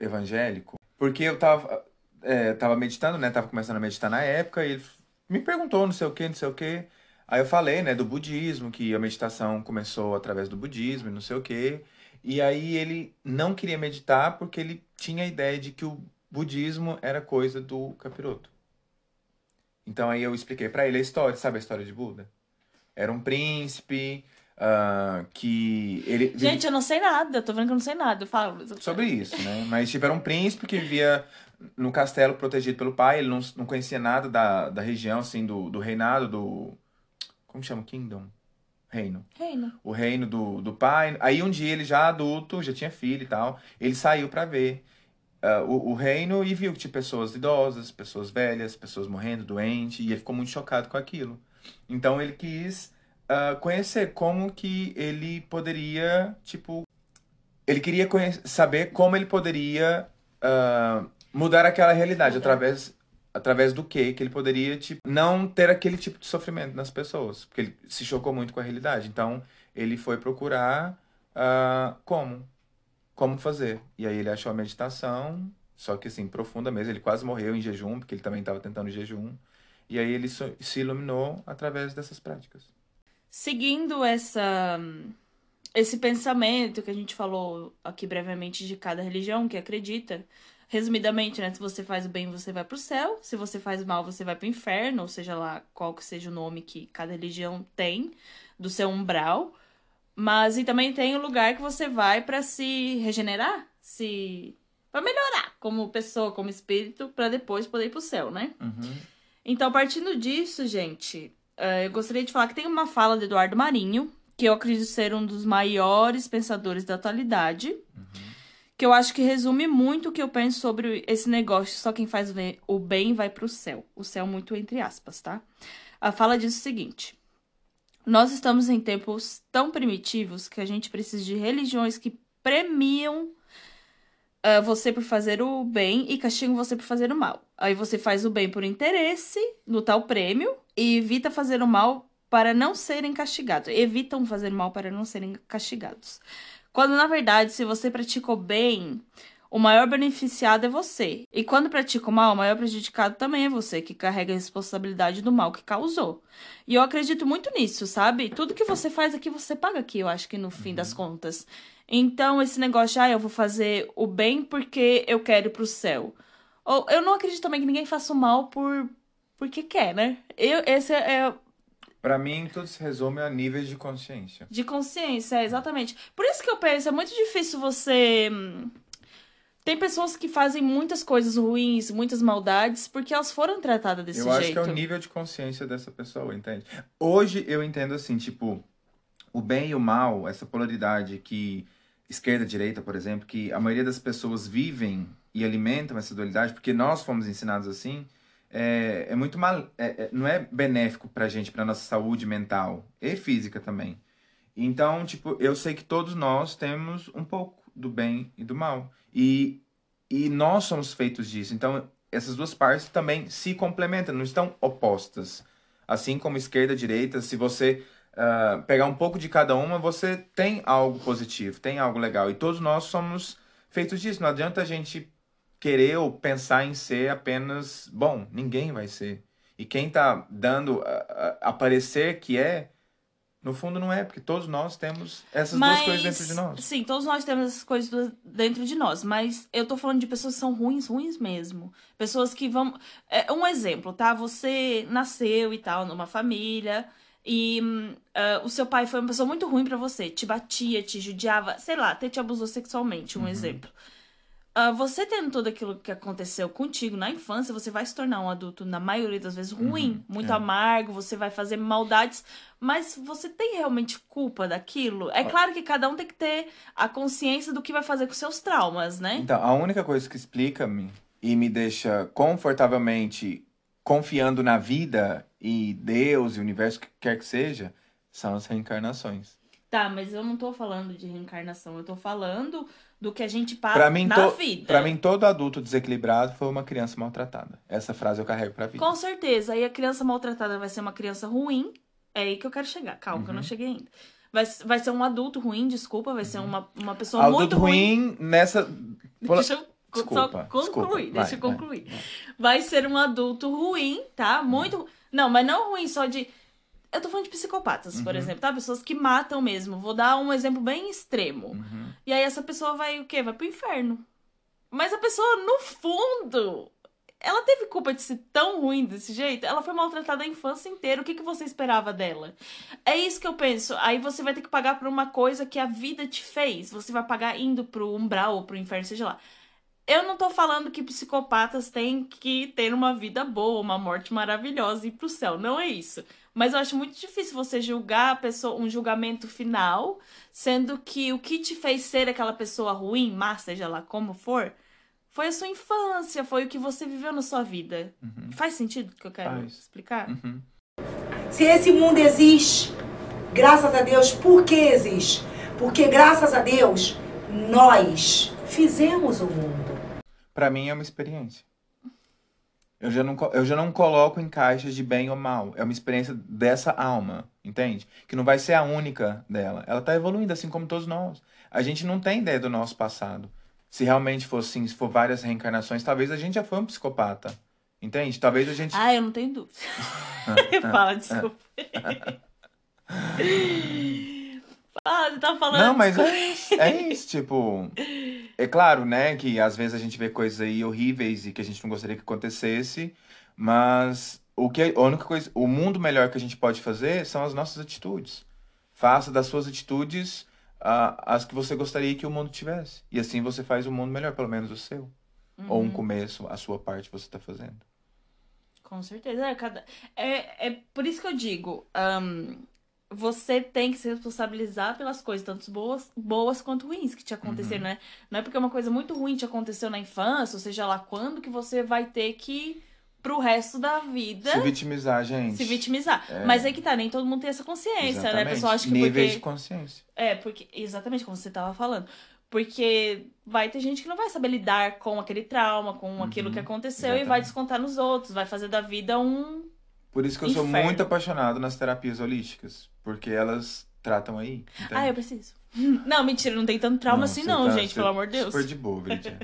evangélico, porque eu tava, é, tava meditando, né? Tava começando a meditar na época, e ele me perguntou não sei o que, não sei o que. Aí eu falei, né, do budismo, que a meditação começou através do budismo e não sei o que. E aí ele não queria meditar porque ele tinha a ideia de que o budismo era coisa do capiroto. Então aí eu expliquei pra ele a história, sabe a história de Buda? Era um príncipe ah, que ele Gente, eu não sei nada, tô vendo que eu não sei nada. Eu falo. sobre isso, né? Mas, tipo, era um príncipe que vivia no castelo protegido pelo pai. Ele não, não conhecia nada da, da região, assim, do, do reinado, do... Como chama? Kingdom? Reino. Reino. O reino do, do pai. Aí, um dia, ele já adulto, já tinha filho e tal, ele saiu pra ver ah, o, o reino e viu que tinha pessoas idosas, pessoas velhas, pessoas morrendo, doentes, e ele ficou muito chocado com aquilo. Então, ele quis ah, conhecer como que ele poderia, tipo, ele queria conhe- saber como ele poderia ah, mudar aquela realidade através através do que que ele poderia tipo não ter aquele tipo de sofrimento nas pessoas porque ele se chocou muito com a realidade então ele foi procurar ah, como como fazer e aí ele achou a meditação Só que assim, profunda mesmo. Ele quase morreu em jejum, porque ele também estava tentando jejum. E aí ele se iluminou através dessas práticas. Seguindo essa esse pensamento que a gente falou aqui brevemente de cada religião que acredita, resumidamente, né, se você faz o bem, você vai pro céu, se você faz o mal, você vai pro inferno, ou seja lá qual que seja o nome que cada religião tem do seu umbral. Mas e também tem o lugar que você vai pra se regenerar, se para melhorar como pessoa, como espírito, pra depois poder ir pro céu, né? Uhum. Então, partindo disso, gente, eh, eu gostaria de falar que tem uma fala de Eduardo Marinho, que eu acredito ser um dos maiores pensadores da atualidade, que eu acho que resume muito o que eu penso sobre esse negócio, só quem faz o bem vai pro céu. O céu muito entre aspas, tá? A fala diz o seguinte: Nós estamos em tempos tão primitivos que a gente precisa de religiões que premiam ah, você por fazer o bem e castigam você por fazer o mal. Aí você faz o bem por interesse no tal prêmio e evita fazer o mal para não serem castigados. Evitam fazer o mal para não serem castigados. Quando na verdade, se você pratica o bem, o maior beneficiado é você. E quando pratica o mal, o maior prejudicado também é você, que carrega a responsabilidade do mal que causou. E eu acredito muito nisso, sabe? Tudo que você faz aqui, você paga aqui, eu acho que no fim das contas. Então, esse negócio, de, ah, eu vou fazer o bem porque eu quero ir pro céu. Ou eu não acredito também que ninguém faça o mal por porque quer, né? Eu, esse é Pra mim, tudo se resume a níveis de consciência. de consciência, é, exatamente. Por isso que eu penso, é muito difícil você. hum, Tem pessoas que fazem muitas coisas ruins, muitas maldades, porque elas foram tratadas desse eu jeito. acho que é o nível de consciência dessa pessoa, entende? Hoje eu entendo assim, tipo, o bem e o mal, essa polaridade que esquerda e direita, por exemplo, que a maioria das pessoas vivem e alimentam essa dualidade, porque nós fomos ensinados assim, é, é muito mal, é- é- não é benéfico pra gente, pra nossa saúde mental e física também. Então, tipo, eu sei que todos nós temos um pouco do bem e do mal. E, e nós somos feitos disso. Então, essas duas partes também se complementam, não estão opostas. Assim como esquerda e direita, se você ah, pegar um pouco de cada uma, você tem algo positivo, tem algo legal. E todos nós somos feitos disso. Não adianta a gente querer ou pensar em ser apenas bom. Ninguém vai ser. E quem tá dando a, a, a parecer que é, no fundo não é, porque todos nós temos essas duas coisas dentro de nós. Sim, todos nós temos essas coisas dentro de nós. Mas eu tô falando de pessoas que são ruins, ruins mesmo. Pessoas que vão. É, um exemplo, tá? Você nasceu e tal, numa família. E ah, o seu pai foi uma pessoa muito ruim pra você. Te batia, te judiava, sei lá, até te abusou sexualmente, um Uhum. exemplo. Ah, você tendo tudo aquilo que aconteceu contigo na infância, você vai se tornar um adulto, na maioria das vezes, ruim, muito é. amargo, você vai fazer maldades, mas você tem realmente culpa daquilo? É claro que cada um tem que ter a consciência do que vai fazer com seus traumas, né? Então, a única coisa que explica-me e me deixa confortavelmente confiando na vida e Deus e o universo, que quer que seja, são as reencarnações. Tá, mas eu não tô falando de reencarnação, eu tô falando do que a gente passa mim, na vida. pra mim, todo adulto desequilibrado foi uma criança maltratada. Essa frase eu carrego pra vida. Com certeza. Aí a criança maltratada vai ser uma criança ruim. É aí que eu quero chegar. Calma, que eu não Uhum. cheguei ainda. Vai, vai ser um adulto ruim, desculpa. Vai ser uma, uma pessoa Adulto muito ruim. ruim nessa. Deixa eu Desculpa, só concluir. desculpa. Deixa Vai, eu vai, concluir. vai. Vai ser um adulto ruim, tá? Muito. Não, mas não ruim só de. Eu tô falando de psicopatas, por Uhum. exemplo, tá? Pessoas que matam mesmo. Vou dar um exemplo bem extremo. Uhum. E aí essa pessoa vai o quê? Vai pro inferno. Mas a pessoa, no fundo, ela teve culpa de ser tão ruim desse jeito? Ela foi maltratada a infância inteira. O que, que você esperava dela? É isso que eu penso. Aí você vai ter que pagar por uma coisa que a vida te fez. Você vai pagar indo pro umbral ou pro inferno, seja lá. Eu não tô falando que psicopatas têm que ter uma vida boa, uma morte maravilhosa e ir pro céu. Não é isso. Mas eu acho muito difícil você julgar a pessoa, um julgamento final, sendo que o que te fez ser aquela pessoa ruim, má, seja lá como for, foi a sua infância, foi o que você viveu na sua vida. Faz sentido o que eu quero Faz. explicar? Uhum. Se esse mundo existe, graças a Deus, por que existe? Porque graças a Deus, nós fizemos o mundo. Pra mim é uma experiência. Eu já, não, eu já não coloco em caixas de bem ou mal. É uma experiência dessa alma, entende? Que não vai ser a única dela. Ela tá evoluindo, assim como todos nós. A gente não tem ideia do nosso passado. Se realmente for assim, se for várias reencarnações, talvez a gente já foi um psicopata. Entende? Talvez a gente. Ah, eu não tenho dúvida. Fala, desculpa. Ah, você tá falando. Não, mas é isso, é isso, tipo. É claro, né, que às vezes a gente vê coisas aí horríveis e que a gente não gostaria que acontecesse, mas o que a única coisa, o mundo melhor que a gente pode fazer são as nossas atitudes. Faça das suas atitudes ah, as que você gostaria que o mundo tivesse. E assim você faz o mundo melhor, pelo menos o seu. Ou Uhum. um começo, a sua parte você tá fazendo. Com certeza. É, cada... é, é por isso que eu digo: ahn, você tem que se responsabilizar pelas coisas, tanto boas, boas quanto ruins, que te aconteceram, né? Não é porque uma coisa muito ruim te aconteceu na infância, ou seja lá quando, que você vai ter que, pro resto da vida, Se vitimizar, gente. se vitimizar. É. Mas aí que tá, nem todo mundo tem essa consciência, né? Exatamente. O pessoal acha que Níveis porque. de consciência. É, porque. Exatamente como você tava falando. Porque vai ter gente que não vai saber lidar com aquele trauma, com aquilo que aconteceu, e vai Uhum. Exatamente. descontar nos outros, vai fazer da vida um. Por isso que eu sou Inferno. muito apaixonado nas terapias holísticas. Porque elas tratam aí. Entende? Ah, eu preciso. Não, mentira, não tem tanto trauma assim, você não, tá- gente, pelo amor de Deus. Super de boa, Veridiana.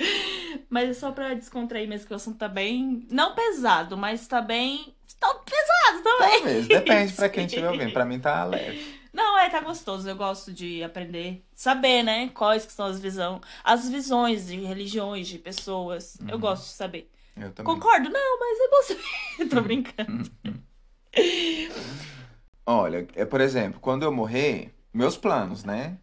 Mas é só pra descontrair mesmo que o assunto tá bem. Não pesado, mas tá bem. Tá pesado também. Talvez, depende pra quem estiver ouvindo. Pra mim tá leve. Não, é, tá gostoso. Eu gosto de aprender, saber, né? Quais que são as visões, as visões de religiões, de pessoas. Uhum. Eu gosto de saber. Eu também. Concordo? Não, mas é bom saber. Tô brincando. Olha, é, por exemplo, quando eu morrer, meus planos, né?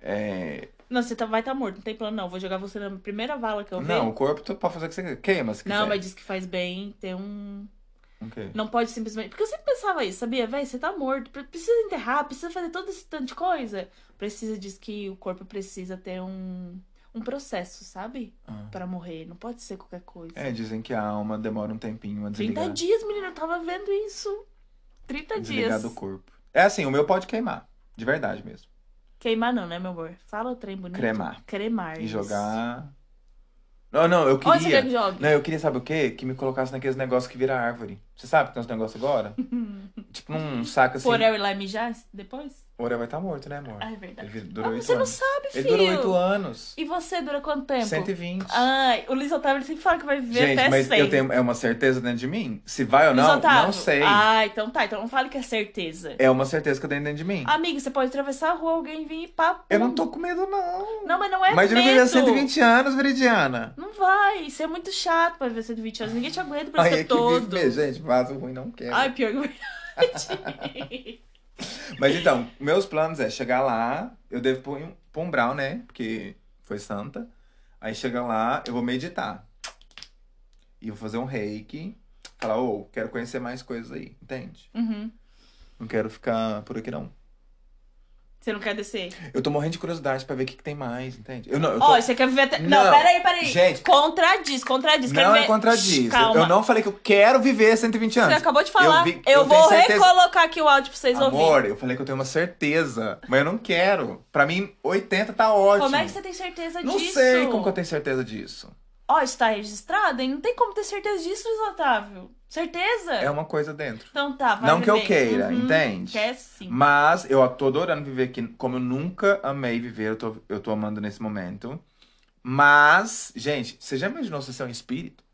É, Não, você tá, vai estar tá morto, não tem plano não. Vou jogar você na primeira vala que eu ver. Não, o corpo tu pode fazer o que você queima, se quiser. Não, mas diz que faz bem ter um. O quê? Não pode simplesmente. Porque eu sempre pensava isso, sabia? Véi, você tá morto. pre- Precisa enterrar, precisa fazer todo esse tanto de coisa. Precisa, diz que o corpo precisa ter um, um processo, sabe? Ah. Pra morrer. Não pode ser qualquer coisa. É, dizem que a alma demora um tempinho a 30 desligar, dias, menina, eu tava vendo isso. 30 desligar dias. do corpo. É assim, o meu pode queimar. De verdade mesmo. Queimar não, né, meu amor? Fala o trem bonito. Cremar. Cremar. E jogar. Não, não, eu Onde você quer queria. que jogue? Não, eu queria, sabe o quê? Que me colocasse naqueles negócios que vira árvore. Você sabe que tem uns negócios agora? tipo num saco assim. Porel e lá mijar depois? O Orel vai estar morto, né, amor? Ah, é verdade. Ele durou Ah, oito você não anos. sabe, Ele filho. durou oito anos. E você dura quanto tempo? 120. Ai, o Luiz Otávio ele sempre fala que vai viver Gente, até mas 100. eu tenho é uma certeza dentro de mim? Se vai ou Luiz não, Otávio. não sei. Ah, então tá. Então não fale que é certeza. É uma certeza que eu tenho dentro de mim. Amigo, você pode atravessar a rua, alguém vir e pá. eu não tô com medo, não. Não, mas não é mas medo. viver 120 anos, Veridiana. Não vai. Isso é muito chato pra viver 120 anos. Ninguém te aguenta pra Ai, ser é que todo. vive mesmo, gente. Vaso ruim não quero. Ai, pior que verdade. Mas então, meus planos é chegar lá, eu devo pôr um, pôr um brau, né? Porque foi santa. Aí chega lá, eu vou meditar. E vou fazer um reiki. Falar, ô, quero conhecer mais coisas aí, entende? Uhum. Não quero ficar por aqui, não. Você não quer descer? Eu tô morrendo de curiosidade pra ver o que, que tem mais, entende? Eu não, eu tô... Ó, você quer viver até. Não, Não, peraí, peraí. gente. Contradiz, contradiz. Não é ver- contradiz. Calma. Eu não falei que eu quero viver 120 anos. Você acabou de falar. Eu, vi- eu vou tenho certeza- recolocar aqui o áudio pra vocês ouvirem. Amor, eu falei que eu tenho uma certeza, mas eu não quero. Pra mim, 80 tá ótimo. Como é que você tem certeza Não disso? sei como que eu tenho certeza disso. Ó, está registrado, hein? Não tem como ter certeza disso, Luiz Otávio. Certeza? É uma coisa dentro. Então tá, vai Não que eu viver. queira, Uhum, entende? Quer sim. Mas eu tô adorando viver aqui, como eu nunca amei viver, eu tô, eu tô amando nesse momento. Mas, gente, você já imaginou se você é um espírito?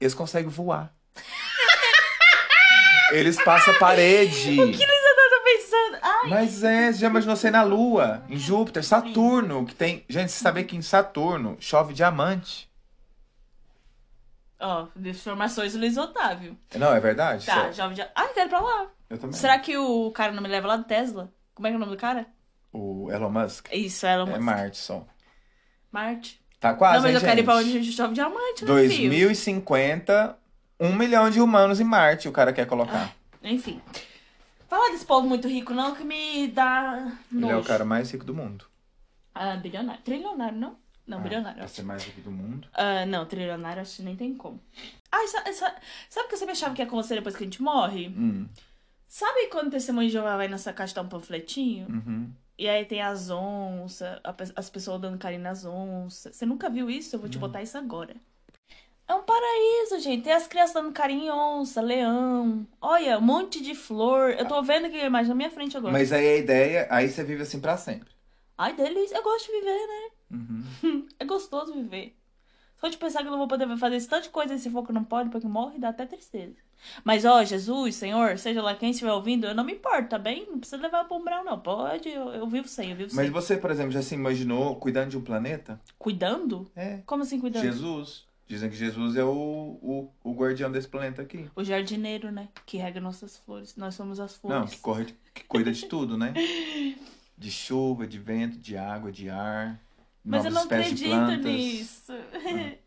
Eles conseguem voar. Eles passam a parede. O que Otávio tá pensando? Ai, Mas é, você já imaginou você na Lua, em Júpiter, Saturno, que tem. Gente, você sabia que em Saturno chove diamante? Ó, informações do Luiz Otávio. Não, é verdade? Tá, Sério. já já. Ai, quero ir pra lá. Eu também. Será que o cara não me leva lá do Tesla? Como é que é o nome do cara? O Elon Musk? Isso, Elon É Musk. Marte só. Marte. Tá quase, não, mas hein, eu quero ir pra gente? onde a gente chove diamante, né, filho? 2050, um milhão de humanos em Marte o cara quer colocar. Enfim. Fala desse povo muito rico, não, que me dá Ele é o nojo. cara mais rico do mundo. Ah, bilionário. Trilionário, não? Não, Ah, bilionário. Pra ser mais rico do mundo. Ah, não, trilionário acho que nem tem como. Ah, sa- sa- sabe o que eu sempre achava que ia acontecer depois que a gente morre? Hum, Sabe quando o testemunho de Jeová vai nessa caixa dar um panfletinho? uhum. E aí tem as onças, as pessoas dando carinho nas onças. Você nunca viu isso? Eu vou te botar isso agora. É um paraíso, gente. Tem as crianças dando carinho em onça, leão. Olha, um monte de flor. Eu tô vendo aqui a imagem na minha frente agora. Mas aí a ideia, aí você vive assim pra sempre. Ai, delícia. Eu gosto de viver, né? É gostoso viver. Só de pensar que eu não vou poder fazer esse tanto de coisa e se for que não pode, porque morre, dá até tristeza. Mas, ó, Jesus, Senhor, seja lá quem estiver ouvindo, eu não me importo, tá bem? Não precisa levar pro umbral, não. Pode, eu, eu vivo sem, eu vivo Mas sem. você, por exemplo, já se imaginou cuidando de um planeta? Cuidando? É. Como assim cuidando? Jesus. Dizem que Jesus é o, o, o guardião desse planeta aqui. O jardineiro, né? Que rega nossas flores. Nós somos as flores. Não, que, corre, que cuida de tudo, né? De chuva, de vento, de água, de ar. Mas eu não de acredito nisso.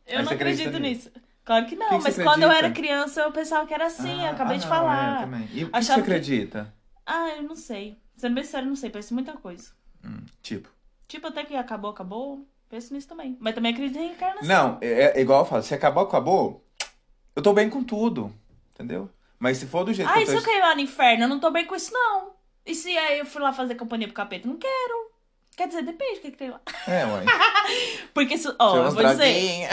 Eu não acredita acredito nisso? Claro que não, que que mas quando eu acredita? era criança eu pensava que era assim, eu Ah, acabei ah, de é, falar. também. E o que, você Achava que- acredita? Ah, eu não sei. Sendo bem sério, não sei, penso muita coisa. Hum, tipo. Tipo, até que acabou, acabou, penso nisso também. Mas também acredito em reencarnação. Não, é, é igual eu falo, se acabou, acabou. Eu tô bem com tudo, entendeu? Mas se for do jeito Ah, que e eu se tô... eu cair lá no inferno? Eu não tô bem com isso, não. E se aí eu fui lá fazer companhia pro capeta? Não quero. Quer dizer, depende do que, que tem lá. É, ué. Porque, se, ó, eu vou dizer, droguinhas.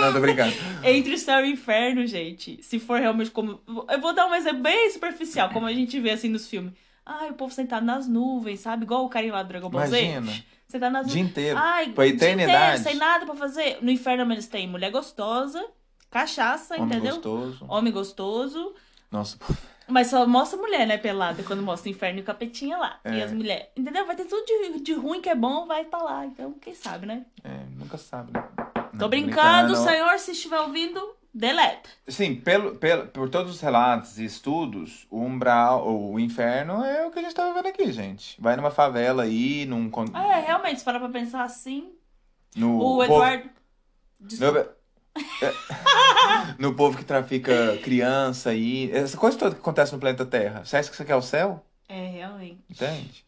Não, tô brincando. entre o céu e o inferno, gente, se for realmente como. Eu vou dar um exemplo bem superficial, como a gente vê assim nos filmes. Ai, o povo sentado nas nuvens, sabe? Igual o carinha lá do Dragon Ball Z. Imagina. Sentado nas O dia inteiro. Ai, Pra eternidade. inteiro, sem nada pra fazer. No inferno eles têm mulher gostosa, cachaça, Homem entendeu? gostoso. Homem gostoso. Nossa, Mas só mostra mulher, né, pelada, quando mostra o inferno e o capetinha lá. E É. as mulheres. Entendeu? Vai ter tudo de, de ruim que é bom, vai estar lá. Então, quem sabe, né? é, nunca sabe, né? Não, Tô brincando, senhor, se estiver ouvindo, deleta. Sim, pelo, pelo, por todos os relatos e estudos, o umbral, ou o inferno, é o que a gente tá vivendo aqui, gente. Vai numa favela aí, num... Ah, é, realmente, se parar pra pensar assim. no o povo- Eduardo. No, Desculpa. é, no povo que trafica criança aí. Essa coisa toda que acontece no planeta Terra. Você acha que isso aqui é o céu? É, realmente. Entende?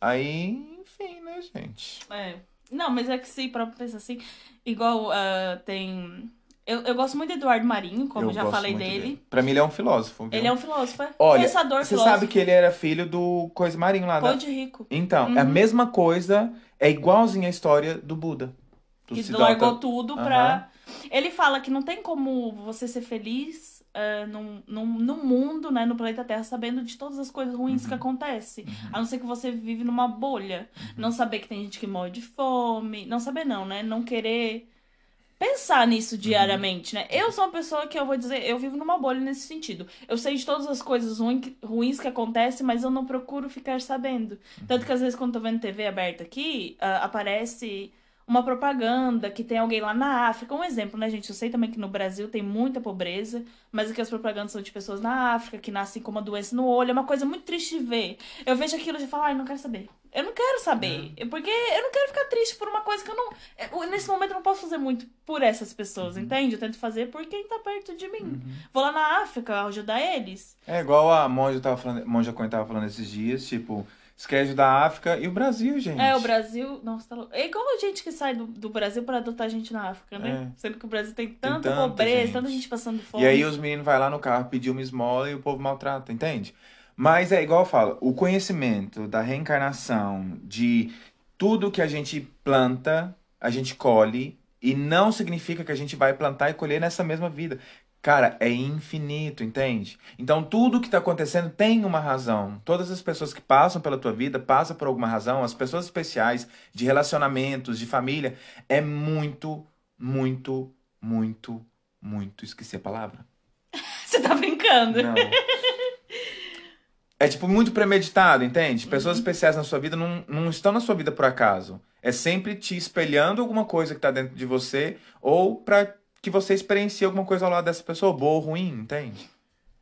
Aí, enfim, né, gente? É. Não, mas é que se para pensar assim, igual ah, tem. Eu, eu gosto muito do Eduardo Marinho, como eu já falei muito dele. Pra mim, ele é um filósofo. viu? Ele é um filósofo, é? Olha, pensador, você filósofo. sabe que ele era filho do Coisa Marinho lá da... Pão de rico. Então, é a Uhum. mesma coisa, é igualzinha a história do Buda. Do Que Siddhartha. largou tudo Aham. pra. Ele fala que não tem como você ser feliz ah, num, num, num mundo, né, no planeta Terra, sabendo de todas as coisas ruins Uhum. que acontecem. A não ser que você vive numa bolha. Não saber que tem gente que morre de fome. Não saber, não, né? Não querer pensar nisso Uhum. diariamente, né? Eu sou uma pessoa que eu vou dizer, eu vivo numa bolha nesse sentido. Eu sei de todas as coisas ruim, ruins que acontecem, mas eu não procuro ficar sabendo. Tanto que às vezes quando eu tô vendo TV aberta aqui, ah, aparece uma propaganda que tem alguém lá na África. Um exemplo, né, gente? Eu sei também que no Brasil tem muita pobreza, mas aqui as propagandas são de pessoas na África que nascem com uma doença no olho. É uma coisa muito triste de ver. Eu vejo aquilo e falo, ai, não quero saber. Eu não quero saber. Porque eu não quero ficar triste por uma coisa que eu não. eu- Nesse momento eu não posso fazer muito por essas pessoas, entende? Eu tento fazer por quem tá perto de mim. Vou lá na África ajudar eles. É igual a Monja tava falando, Monja Coen tava falando esses dias, tipo, você quer ajudar a África e o Brasil, gente. É, o Brasil. Nossa, tá louco. É igual a gente que sai do, do Brasil pra adotar gente na África, né? Sendo que o Brasil tem tanta, tanta pobreza, gente. tanta gente passando fome. E aí os meninos vai lá no carro pedir uma esmola e o povo maltrata, entende? Mas é igual eu falo, o conhecimento da reencarnação, de tudo que a gente planta, a gente colhe, e não significa que a gente vai plantar e colher nessa mesma vida. Cara, é infinito, entende? Então tudo que tá acontecendo tem uma razão. Todas as pessoas que passam pela tua vida passam por alguma razão. As pessoas especiais, de relacionamentos, de família, é muito, muito, muito, muito. Esqueci a palavra. Você tá brincando? Não. É tipo muito premeditado, entende? Uhum. Pessoas especiais na sua vida não, não estão na sua vida por acaso. É sempre te espelhando alguma coisa que tá dentro de você ou pra que você experiencie alguma coisa ao lado dessa pessoa, boa ou ruim, entende?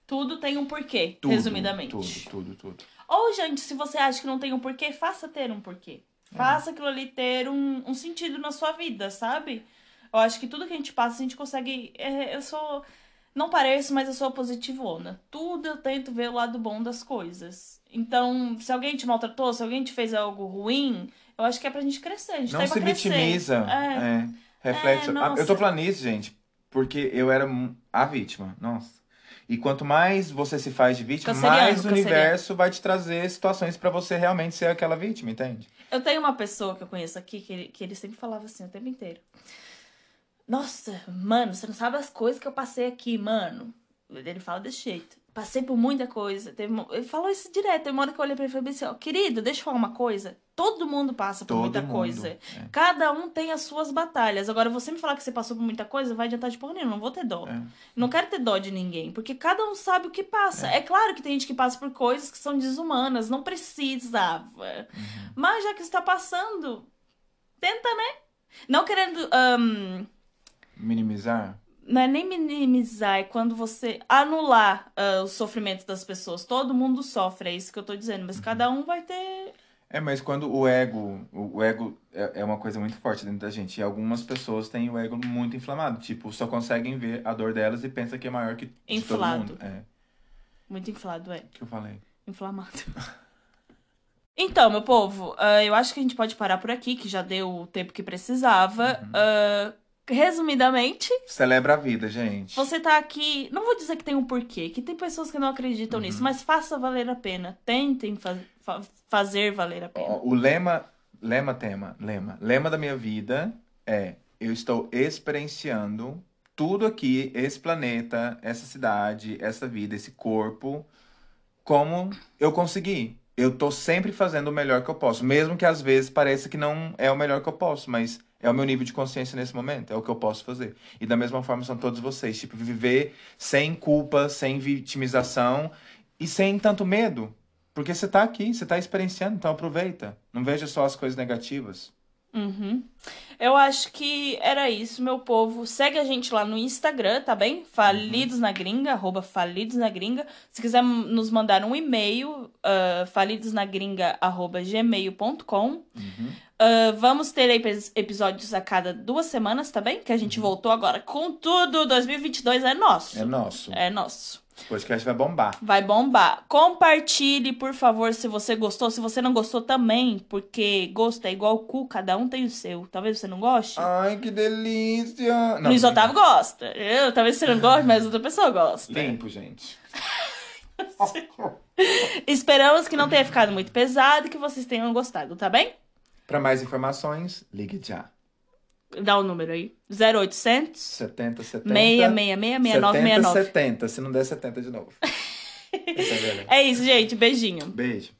Tudo tem um porquê, Tudo, resumidamente. Tudo, tudo, tudo. Ou, gente, se você acha que não tem um porquê, faça ter um porquê. É. Faça aquilo ali ter um, um sentido na sua vida, sabe? Eu acho que tudo que a gente passa, a gente consegue. é, eu sou. Não pareço, mas eu sou positivona. Tudo eu tento ver o lado bom das coisas. Então, se alguém te maltratou, se alguém te fez algo ruim, eu acho que é pra gente crescer. A gente tá Não pra se crescer. vitimiza. É. É. Reflexo. É, Ah, eu tô falando isso, gente, porque eu era a vítima. Nossa. E quanto mais você se faz de vítima, Canceriano, mais o universo vai te trazer situações pra você realmente ser aquela vítima, entende? Eu tenho uma pessoa que eu conheço aqui que ele, que ele sempre falava assim o tempo inteiro. Nossa, mano, você não sabe as coisas que eu passei aqui, mano. Ele fala desse jeito. passei por muita coisa. Teve Ele falou isso direto. Teve uma hora que eu olhei pra ele e falei assim, ó, querido, deixa eu falar uma coisa. Todo mundo passa por Todo muita mundo, coisa. é. Cada um tem as suas batalhas. Agora, você me falar que você passou por muita coisa, vai adiantar de porra nenhuma. Não vou ter dó. É. Não quero ter dó de ninguém. Porque cada um sabe o que passa. É, claro que tem gente que passa por coisas que são desumanas. Não precisava. Uhum. Mas já que está passando, tenta, né? Não querendo... ahn, Minimizar? não é nem minimizar, é quando você anular ah, o sofrimento das pessoas. Todo mundo sofre, é isso que eu tô dizendo. Uhum. Mas cada um vai ter. É, mas quando o ego, o ego é é uma coisa muito forte dentro da gente. E algumas pessoas têm o ego muito inflamado. Tipo, só conseguem ver a dor delas e pensam que é maior que de todo Inflado. mundo. É, Muito inflado, é. o que eu falei. Inflamado. Então, meu povo, ah, eu acho que a gente pode parar por aqui, que já deu o tempo que precisava. Uhum. Ah, resumidamente, Celebra a vida, gente. você tá aqui. Não vou dizer que tem um porquê, que tem pessoas que não acreditam Uhum. nisso, mas faça valer a pena. Tentem fa- fa- fazer valer a pena. O lema, lema, tema, lema, lema da minha vida é: eu estou experienciando tudo aqui, esse planeta, essa cidade, essa vida, esse corpo, como eu consegui. Eu tô sempre fazendo o melhor que eu posso, mesmo que às vezes pareça que não é o melhor que eu posso, mas é o meu nível de consciência nesse momento, é o que eu posso fazer. E da mesma forma são todos vocês, tipo, viver sem culpa, sem vitimização e sem tanto medo. Porque você tá aqui, você tá experienciando, então aproveita. Não veja só as coisas negativas. Uhum. Eu acho que era isso, meu povo. Segue a gente lá no Instagram, tá bem? Falidos na gringa, arroba falidos na gringa. Se quiser nos mandar um e-mail, uh, falidosnagringa, arroba gmail.com. Ah, vamos ter epi- episódios a cada duas semanas, tá bem? Que a gente voltou agora com tudo. 2022 é nosso. É nosso. É nosso. Esse podcast vai bombar. Vai bombar. Compartilhe, por favor, se você gostou. Se você não gostou também, porque gosto é igual cu, cada um tem o seu. Talvez você não goste. Ai, que delícia! Não, Luiz Otávio gosta. Eu, talvez você não goste, mas outra pessoa gosta. Limpo, gente. Esperamos que não tenha ficado muito pesado e que vocês tenham gostado, tá bem? Para mais informações, ligue já. Dá o número aí. 0800 70, 70. 666 6969. 70, 70. Se não der 70 de novo. É. É isso, gente. Beijinho. Beijo.